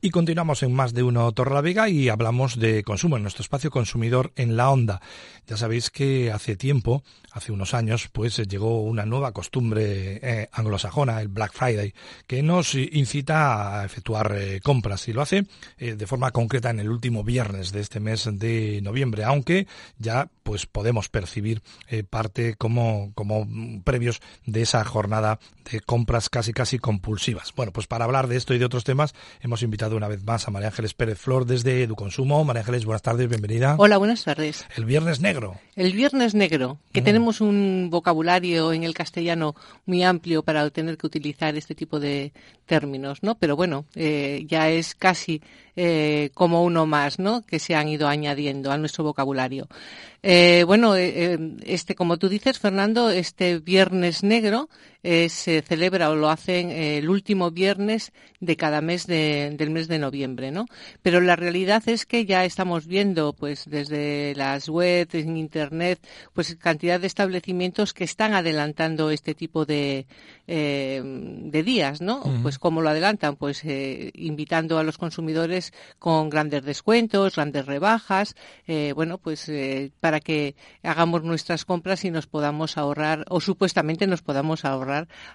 Y continuamos en más de uno Torrelavega y hablamos de consumo en nuestro espacio consumidor en la onda. Ya sabéis que hace tiempo, hace unos años, pues llegó una nueva costumbre eh, anglosajona, el Black Friday, que nos incita a efectuar eh, compras y lo hace eh, de forma concreta en el último viernes de este mes de noviembre, aunque ya pues podemos percibir parte como, como previos de esa jornada de compras casi casi compulsivas. Bueno, pues para hablar de esto y de otros temas hemos invitado una vez más a María Ángeles Pérez Flor desde Educonsumo. María Ángeles, buenas tardes, bienvenida. Hola, buenas tardes. El Viernes Negro. El Viernes Negro, que mm. tenemos un vocabulario en el castellano muy amplio para tener que utilizar este tipo de términos, ¿no? Pero bueno, eh, ya es casi eh, como uno más, ¿no? Que se han ido añadiendo a nuestro vocabulario. Eh, bueno, este, como tú dices, Fernando, este Viernes Negro se celebra o lo hacen el último viernes de cada mes del mes de noviembre, ¿no? Pero la realidad es que ya estamos viendo, pues, desde las webs, en internet, pues, cantidad de establecimientos que están adelantando este tipo de, de días, ¿no? Pues, ¿cómo lo adelantan? Pues, invitando a los consumidores con grandes descuentos, grandes rebajas, eh, bueno, pues eh, para que hagamos nuestras compras y nos podamos ahorrar, o supuestamente nos podamos ahorrar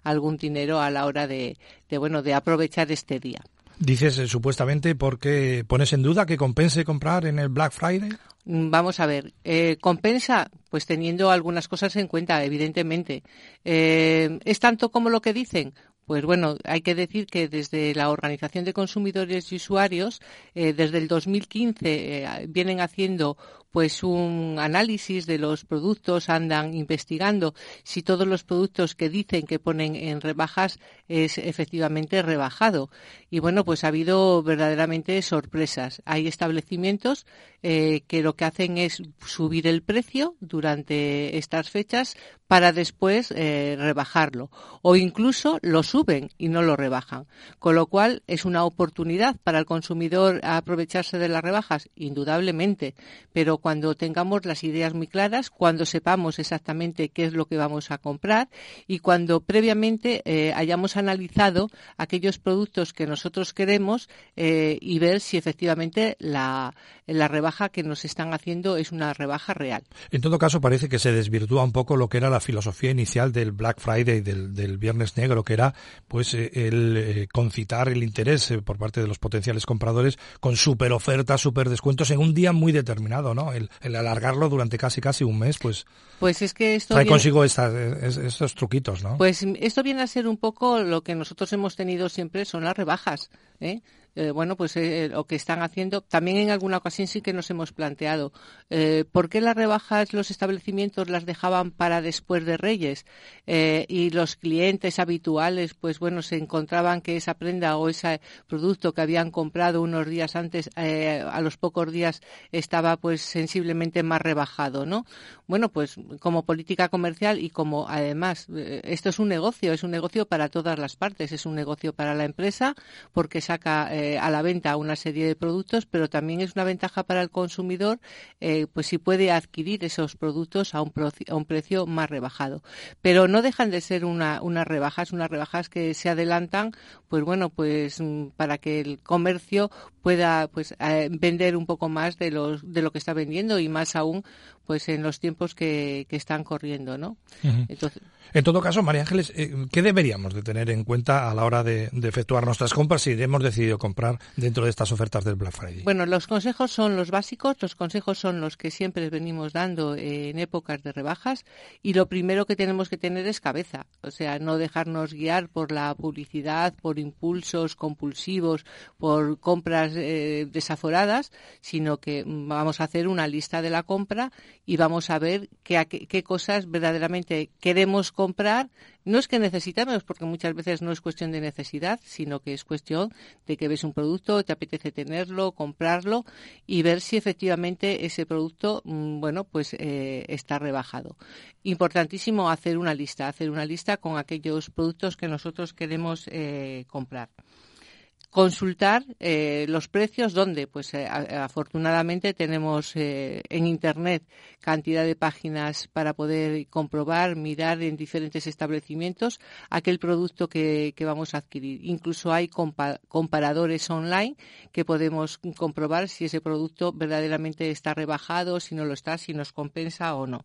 algún dinero a la hora de, bueno, de aprovechar este día. Dices eh, supuestamente porque pones en duda que compense comprar en el Black Friday. Mm, vamos a ver, compensa pues teniendo algunas cosas en cuenta, evidentemente. ¿Es tanto como lo que dicen? Pues bueno, hay que decir que desde la Organización de Consumidores y Usuarios, eh, desde el 2015, eh, vienen haciendo pues un análisis de los productos, andan investigando si todos los productos que dicen que ponen en rebajas es efectivamente rebajado. Y bueno, pues ha habido verdaderamente sorpresas. Hay establecimientos eh, que lo que hacen es subir el precio durante estas fechas para después eh, rebajarlo. O incluso lo suben y no lo rebajan. Con lo cual es una oportunidad para el consumidor aprovecharse de las rebajas, indudablemente. Pero cuando tengamos las ideas muy claras, cuando sepamos exactamente qué es lo que vamos a comprar y cuando previamente eh, hayamos analizado aquellos productos que nosotros queremos eh, y ver si efectivamente la, rebaja que nos están haciendo es una rebaja real. En todo caso, parece que se desvirtúa un poco lo que era la filosofía inicial del Black Friday, del, del Viernes Negro, que era pues eh, el concitar el interés por parte de los potenciales compradores con super ofertas, super descuentos en un día muy determinado, ¿no? El, alargarlo durante casi casi un mes, pues, pues es que esto trae consigo estos truquitos, ¿no? Pues esto viene a ser un poco lo que nosotros hemos tenido siempre son las rebajas. ¿eh? Eh, bueno, pues eh, lo que están haciendo, también en alguna ocasión sí que nos hemos planteado, eh, ¿por qué las rebajas los establecimientos las dejaban para después de Reyes? y los clientes habituales, pues bueno, se encontraban que esa prenda o ese producto que habían comprado unos días antes, a los pocos días estaba pues sensiblemente más rebajado, ¿no? Bueno, pues como política comercial y como además, esto es un negocio, es un negocio para todas las partes, es un negocio para la empresa porque saca eh, a la venta una serie de productos, pero también es una ventaja para el consumidor, eh, pues si puede adquirir esos productos a un, a un, precio más rebajado. Pero no dejan de ser una, unas rebajas, unas rebajas que se adelantan, pues bueno, pues mm, para que el comercio pueda pues eh, vender un poco más de de lo que está vendiendo y más aún pues en los tiempos que, que están corriendo, ¿no? Entonces, en todo caso, María Ángeles, eh, ¿qué deberíamos de tener en cuenta a la hora de, efectuar nuestras compras si hemos decidido comprar dentro de estas ofertas del Black Friday? Bueno, los consejos son los básicos, los consejos son los que siempre venimos dando en épocas de rebajas y lo primero que tenemos que tener es cabeza, o sea, no dejarnos guiar por la publicidad, por impulsos compulsivos, por compras eh, desaforadas, sino que vamos a hacer una lista de la compra y vamos a ver qué, cosas verdaderamente queremos comprar, no es que necesitemos, porque muchas veces no es cuestión de necesidad, sino que es cuestión de que ves un producto, te apetece tenerlo, comprarlo y ver si efectivamente ese producto, mm, bueno, pues eh, está rebajado. Importantísimo hacer una lista, hacer una lista con aquellos productos que nosotros queremos eh, comprar. Consultar eh, los precios donde pues eh, afortunadamente tenemos eh, en internet cantidad de páginas para poder comprobar mirar en diferentes establecimientos aquel producto que, vamos a adquirir. Incluso hay comparadores online que podemos comprobar si ese producto verdaderamente está rebajado si no lo está si nos compensa o no.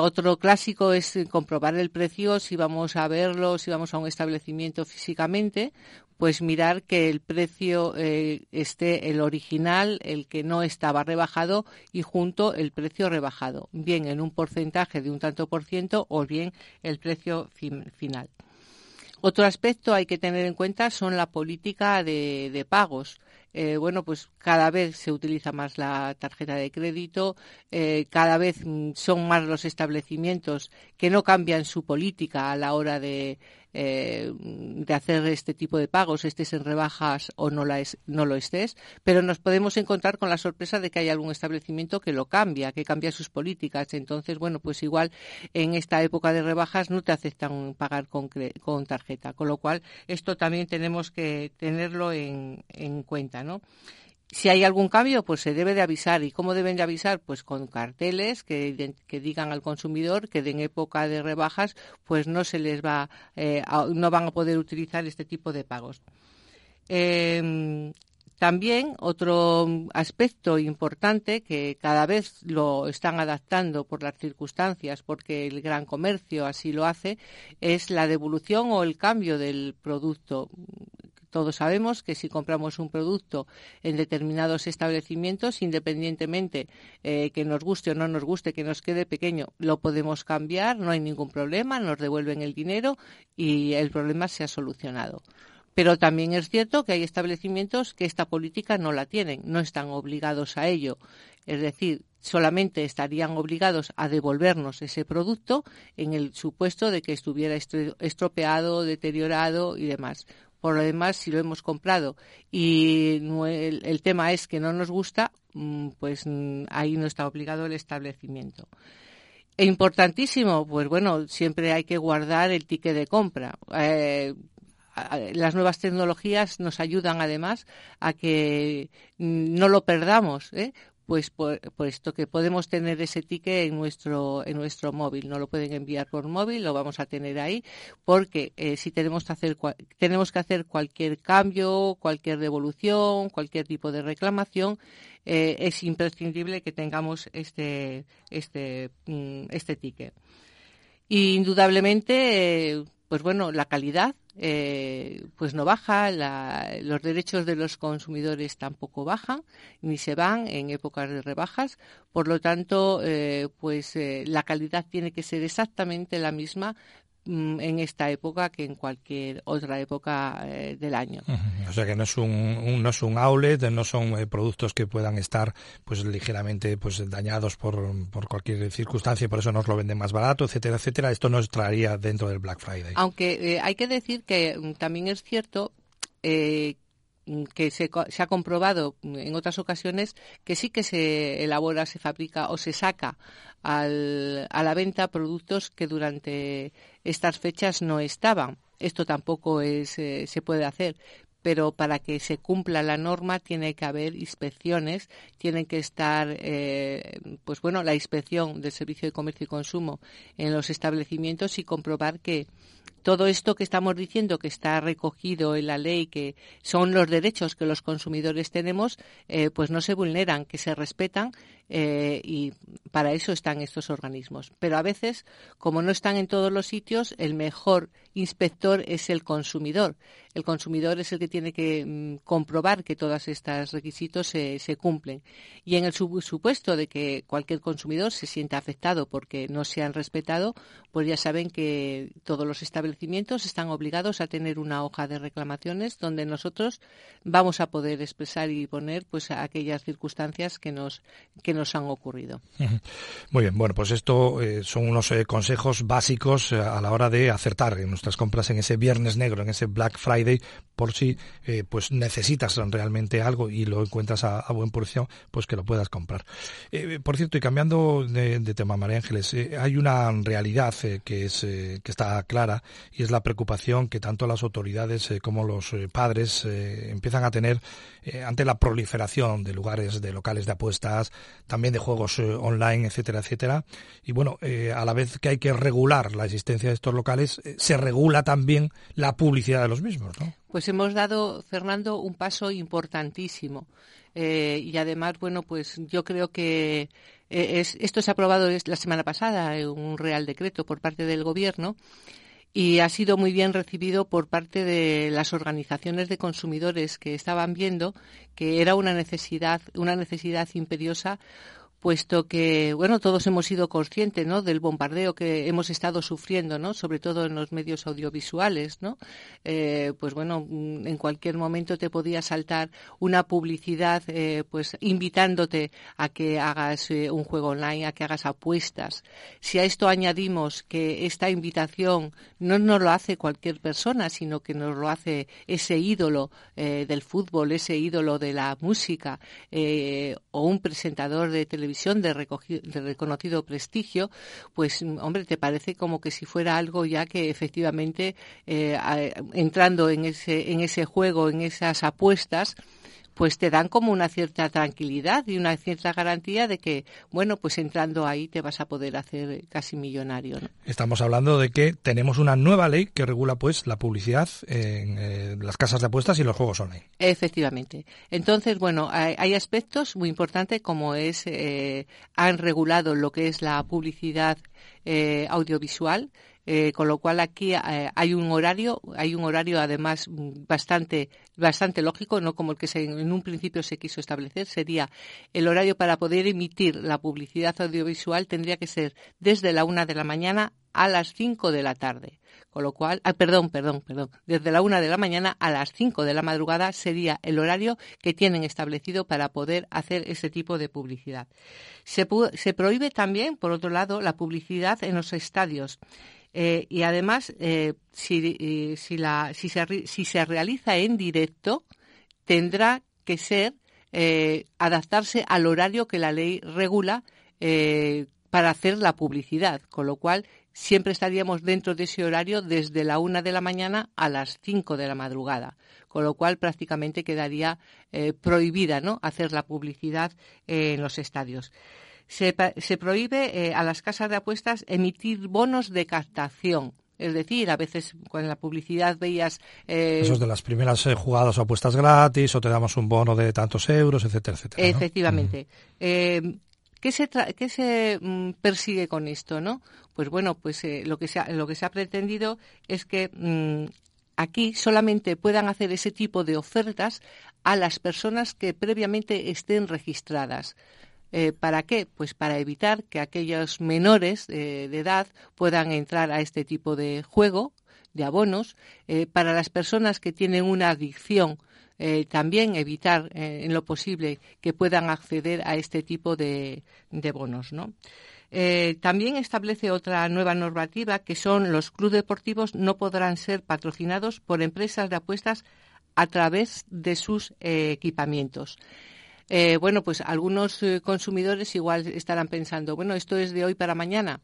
Otro clásico es comprobar el precio si vamos a verlo, si vamos a un establecimiento físicamente, pues mirar que el precio eh, esté el original, el que no estaba rebajado y junto el precio rebajado, bien en un porcentaje de un tanto por ciento o bien el precio final. Otro aspecto hay que tener en cuenta son la política de pagos. Eh, bueno, pues cada vez se utiliza más la tarjeta de crédito, eh, cada vez mm, son más los establecimientos que no cambian su política a la hora de, eh, de hacer este tipo de pagos, estés en rebajas o no, la es, no lo estés, pero nos podemos encontrar con la sorpresa de que hay algún establecimiento que lo cambia, que cambia sus políticas. Entonces, bueno, pues igual en esta época de rebajas no te aceptan pagar con, con tarjeta, con lo cual esto también tenemos que tenerlo en, en cuenta, ¿no? Si hay algún cambio, pues se debe de avisar. ¿Y cómo deben de avisar? Pues con carteles que, digan al consumidor que en época de rebajas, pues no se les va, eh, no van a poder utilizar este tipo de pagos. Em, también otro aspecto importante que cada vez lo están adaptando por las circunstancias, porque el gran comercio así lo hace, es la devolución o el cambio del producto. Todos sabemos que si compramos un producto en determinados establecimientos, independientemente eh, que nos guste o no nos guste, que nos quede pequeño, lo podemos cambiar, no hay ningún problema, nos devuelven el dinero y el problema se ha solucionado. Pero también es cierto que hay establecimientos que esta política no la tienen, no están obligados a ello. Es decir, solamente estarían obligados a devolvernos ese producto en el supuesto de que estuviera estropeado, deteriorado y demás. Por lo demás, si lo hemos comprado y el, tema es que no nos gusta, mm, pues mm, ahí no está obligado el establecimiento. E importantísimo, pues bueno, siempre hay que guardar el ticket de compra. Eh, las nuevas tecnologías nos ayudan además a que mm, no lo perdamos, ¿eh? Pues puesto que podemos tener ese ticket en nuestro en nuestro móvil. No lo pueden enviar por móvil lo vamos a tener ahí porque eh, si tenemos que hacer tenemos que hacer cualquier cambio cualquier devolución cualquier tipo de reclamación eh, es imprescindible que tengamos este este mm, este ticket. Y indudablemente pues bueno la calidad eh, pues no baja, los derechos de los consumidores tampoco bajan ni se van en épocas de rebajas, por lo tanto, eh, pues eh, la calidad tiene que ser exactamente la misma en esta época que en cualquier otra época eh, del año. O sea que no es un, no es un outlet, no son eh, productos que puedan estar pues ligeramente pues dañados por, por cualquier circunstancia y por eso nos lo venden más barato, etcétera, etcétera. Esto no estaría dentro del Black Friday. Aunque eh, hay que decir que mm, también es cierto eh, que se, se, ha comprobado en otras ocasiones que sí que se elabora, se fabrica o se saca al, a la venta productos que durante estas fechas no estaban. Esto tampoco es, eh, se puede hacer, pero para que se cumpla la norma tiene que haber inspecciones, tiene que estar, eh, pues bueno, la inspección del Servicio de Comercio y Consumo en los establecimientos y comprobar que todo esto que estamos diciendo que está recogido en la ley, que son los derechos que los consumidores tenemos, eh, pues no se vulneran, que se respetan eh, y para eso están estos organismos. Pero a veces, como no están en todos los sitios, el mejor inspector es el consumidor. El consumidor es el que tiene que mm, comprobar que todos estos requisitos se, se, cumplen. Y en el supuesto de que cualquier consumidor se sienta afectado porque no se han respetado, pues ya saben que todos los establecimientos están obligados a tener una hoja de reclamaciones donde nosotros vamos a poder expresar y poner pues aquellas circunstancias que nos que nos han ocurrido. Muy bien, bueno, pues esto eh, son unos eh, consejos básicos eh, a la hora de acertar en nuestras compras en ese viernes negro, en ese Black Friday por si eh, pues necesitas realmente algo y lo encuentras a, buen precio, pues que lo puedas comprar. Eh, por cierto, y cambiando de, tema, María Ángeles, hay una realidad que es que está clara y es la preocupación que tanto las autoridades como los padres empiezan a tener ante la proliferación de lugares, de locales de apuestas, también de juegos online, etcétera, etcétera. Y bueno, a la vez que hay que regular la existencia de estos locales, se regula también la publicidad de los mismos, ¿no? Pues hemos dado, Fernando, un paso importantísimo. Eh, y además, bueno, pues yo creo que eh, esto se ha aprobado la semana pasada, en un Real Decreto por parte del Gobierno, y ha sido muy bien recibido por parte de las organizaciones de consumidores que estaban viendo que era una necesidad, una necesidad imperiosa puesto que, bueno, todos hemos sido conscientes, ¿no?, del bombardeo que hemos estado sufriendo, ¿no?, sobre todo en los medios audiovisuales, ¿no? Eh, pues bueno, mm, en cualquier momento te podía saltar una publicidad, eh, pues invitándote a que hagas eh, un juego online, a que hagas apuestas. Si a esto añadimos que esta invitación no nos lo hace cualquier persona, sino que nos lo hace ese ídolo del fútbol, ese ídolo de la música, o un presentador de televisión, de, reconocido prestigio, pues hombre, te parece como que si fuera algo ya que efectivamente eh, entrando en ese, en ese juego, en esas apuestas, pues te dan como una cierta tranquilidad y una cierta garantía de que, bueno, pues entrando ahí te vas a poder hacer casi millonario. Estamos hablando de que tenemos una nueva ley que regula pues la publicidad en eh, las casas de apuestas y los juegos online. Efectivamente. Entonces, bueno, hay, aspectos muy importantes como es, eh, han regulado lo que es la publicidad eh, audiovisual, eh, con lo cual aquí eh, hay un horario, hay un horario además bastante, bastante lógico, no como el que en un principio se quiso establecer, sería el horario para poder emitir la publicidad audiovisual tendría que ser desde la una de la mañana a las cinco de la tarde. Con lo cual, ah, perdón, perdón, perdón, desde la una de la mañana a las cinco de la madrugada sería el horario que tienen establecido para poder hacer ese tipo de publicidad. Se, se prohíbe también, por otro lado, la publicidad en los estadios. Eh, y además, eh, si, si, la, si, se, si se realiza en directo, tendrá que ser eh, adaptarse al horario que la ley regula para hacer la publicidad, con lo cual siempre estaríamos dentro de ese horario desde la una de la mañana a las cinco de la madrugada, con lo cual prácticamente quedaría prohibida ¿no? hacer la publicidad en los estadios se, prohíbe eh, a las casas de apuestas emitir bonos de captación. Es decir, a veces con la publicidad veías... Eh, Esos de las primeras eh, jugadas o apuestas gratis, o te damos un bono de tantos euros, etcétera, etcétera. Efectivamente. ¿Qué se, qué se mm, persigue con esto, no? Pues bueno, pues lo, que se ha, lo que se ha pretendido es que mm, aquí solamente puedan hacer ese tipo de ofertas a las personas que previamente estén registradas. Eh, ¿Para qué? Pues para evitar que aquellos menores eh, de edad puedan entrar a este tipo de juego, de abonos, eh, para las personas que tienen una adicción. también evitar en lo posible que puedan acceder a este tipo de, bonos. también establece otra nueva normativa que son los clubes deportivos no podrán ser patrocinados por empresas de apuestas a través de sus equipamientos. Eh, bueno, pues algunos eh, consumidores igual estarán pensando, bueno, esto es de hoy para mañana.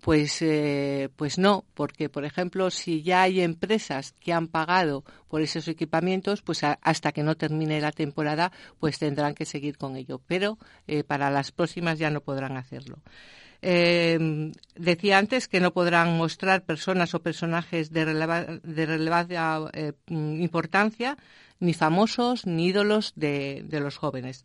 Pues, eh, pues no, porque por ejemplo, si ya hay empresas que han pagado por esos equipamientos, pues hasta que no termine la temporada, pues tendrán que seguir con ello. Pero para las próximas ya no podrán hacerlo. decía antes que no podrán mostrar personas o personajes de, de relevancia importancia ni famosos ni ídolos de, los jóvenes.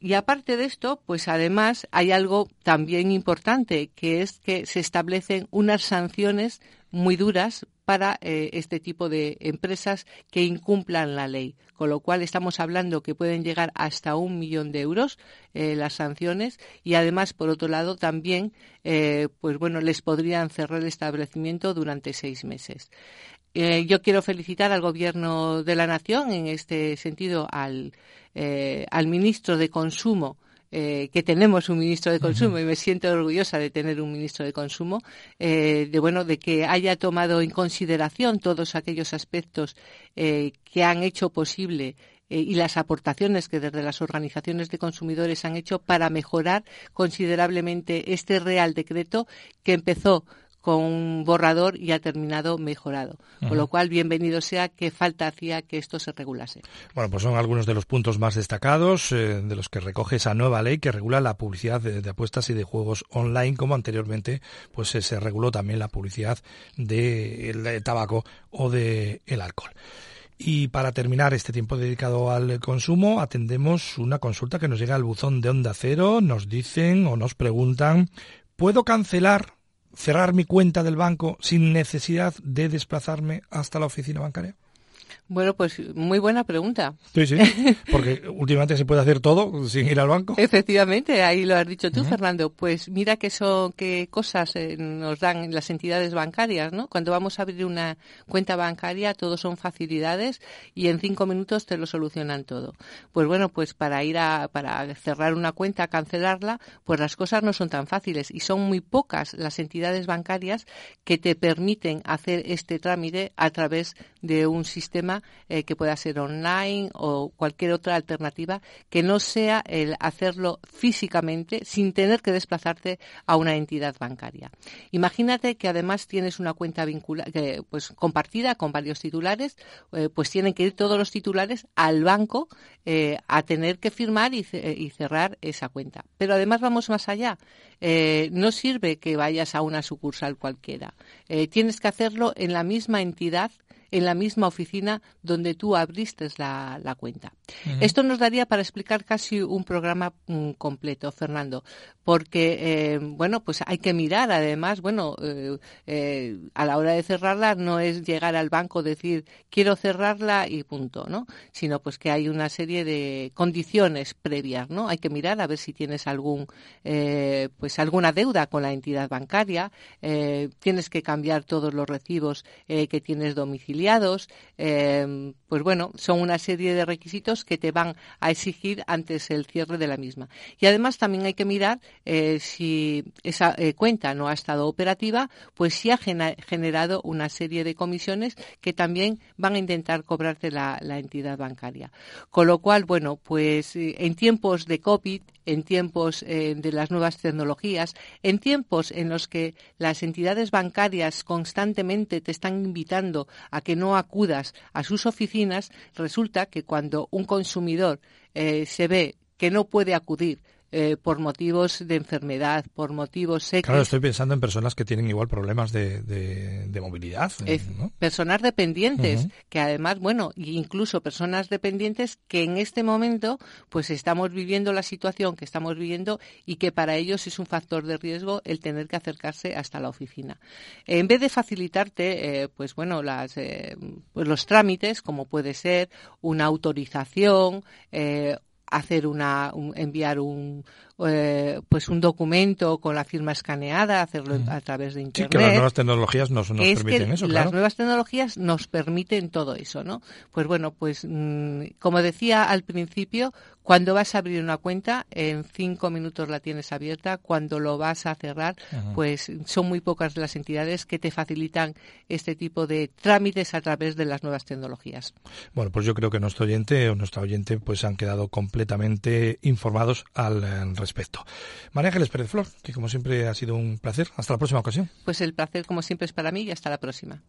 Y aparte de esto, pues además hay algo también importante, que es que se establecen unas sanciones muy duras para eh, este tipo de empresas que incumplan la ley. Con lo cual estamos hablando que pueden llegar hasta un millón de euros eh, las sanciones y además, por otro lado, también, eh, pues bueno, les podrían cerrar el establecimiento durante seis meses. Eh, yo quiero felicitar al Gobierno de la Nación, en este sentido al, eh, al ministro de Consumo, eh, que tenemos un ministro de consumo y me siento orgullosa de tener un ministro de consumo, de bueno, de que haya tomado en consideración todos aquellos aspectos que han hecho posible y las aportaciones que desde las organizaciones de consumidores han hecho para mejorar considerablemente este Real Decreto que empezó con un borrador y ha terminado mejorado. Con lo cual, bienvenido sea que falta hacía que esto se regulase. Bueno, pues son algunos de los puntos más destacados eh, de los que recoge esa nueva ley que regula la publicidad de, apuestas y de juegos online, como anteriormente pues se reguló también la publicidad del de tabaco o del el alcohol. Y para terminar este tiempo dedicado al consumo, atendemos una consulta que nos llega al buzón de Onda Cero. Nos dicen o nos preguntan, ¿puedo cancelar cerrar mi cuenta del banco sin necesidad de desplazarme hasta la oficina bancaria? Bueno, pues muy buena pregunta. Sí, sí, porque últimamente se puede hacer todo sin ir al banco. Efectivamente, ahí lo has dicho tú, Fernando. Pues mira qué son qué cosas eh, nos dan las entidades bancarias, ¿no? Cuando vamos a abrir una cuenta bancaria, todo son facilidades y en cinco minutos te lo solucionan todo. Pues bueno, pues para ir a para cerrar una cuenta, cancelarla, pues las cosas no son tan fáciles y son muy pocas las entidades bancarias que te permiten hacer este trámite a través de un sistema eh, que pueda ser online o cualquier otra alternativa que no sea el hacerlo físicamente sin tener que desplazarte a una entidad bancaria. Imagínate que además tienes una cuenta pues compartida con varios titulares, eh, pues tienen que ir todos los titulares al banco eh, a tener que firmar y, cerrar esa cuenta. Pero además vamos más allá. no sirve que vayas a una sucursal cualquiera. tienes que hacerlo en la misma entidad en la misma oficina donde tú abriste la, cuenta. Esto nos daría para explicar casi un programa mm, completo, Fernando, porque, eh, bueno, pues hay que mirar, además, bueno, eh, eh, a la hora de cerrarla no es llegar al banco, decir, quiero cerrarla y punto, ¿no? Sino pues que hay una serie de condiciones previas, ¿no? Hay que mirar a ver si tienes algún, pues alguna deuda con la entidad bancaria, tienes que cambiar todos los recibos que tienes domiciliados, Em, pues bueno, son una serie de requisitos que te van a exigir antes el cierre de la misma. Y además también hay que mirar eh, si esa eh, cuenta no ha estado operativa, pues si ha generado una serie de comisiones que también van a intentar cobrarte la, entidad bancaria. Con lo cual, bueno, pues eh, en tiempos de COVID en tiempos eh, de las nuevas tecnologías, en tiempos en los que las entidades bancarias constantemente te están invitando a que no acudas a sus oficinas, resulta que cuando un consumidor eh, se ve que no puede acudir eh, por motivos de enfermedad, por motivos secos. Claro, estoy pensando en personas que tienen igual problemas de, de, movilidad. Personas dependientes, que además, bueno, incluso personas dependientes que en este momento, pues estamos viviendo la situación que estamos viviendo y que para ellos es un factor de riesgo el tener que acercarse hasta la oficina. En vez de facilitarte, eh, pues bueno, las, eh, pues los trámites, como puede ser una autorización, hacer una enviar un eh, pues un documento con la firma escaneada hacerlo a través de internet sí que las nuevas tecnologías nos, permiten eso las nuevas tecnologías nos permiten todo eso no pues bueno pues mm, como decía al principio cuando vas a abrir una cuenta, en cinco minutos la tienes abierta. Cuando lo vas a cerrar, pues son muy pocas las entidades que te facilitan este tipo de trámites a través de las nuevas tecnologías. Bueno, pues yo creo que nuestro oyente o nuestra oyente pues han quedado completamente informados al eh, respecto. María Ángeles Pérez Flor, que como siempre ha sido un placer. Hasta la próxima ocasión. Pues el placer como siempre es para mí y hasta la próxima.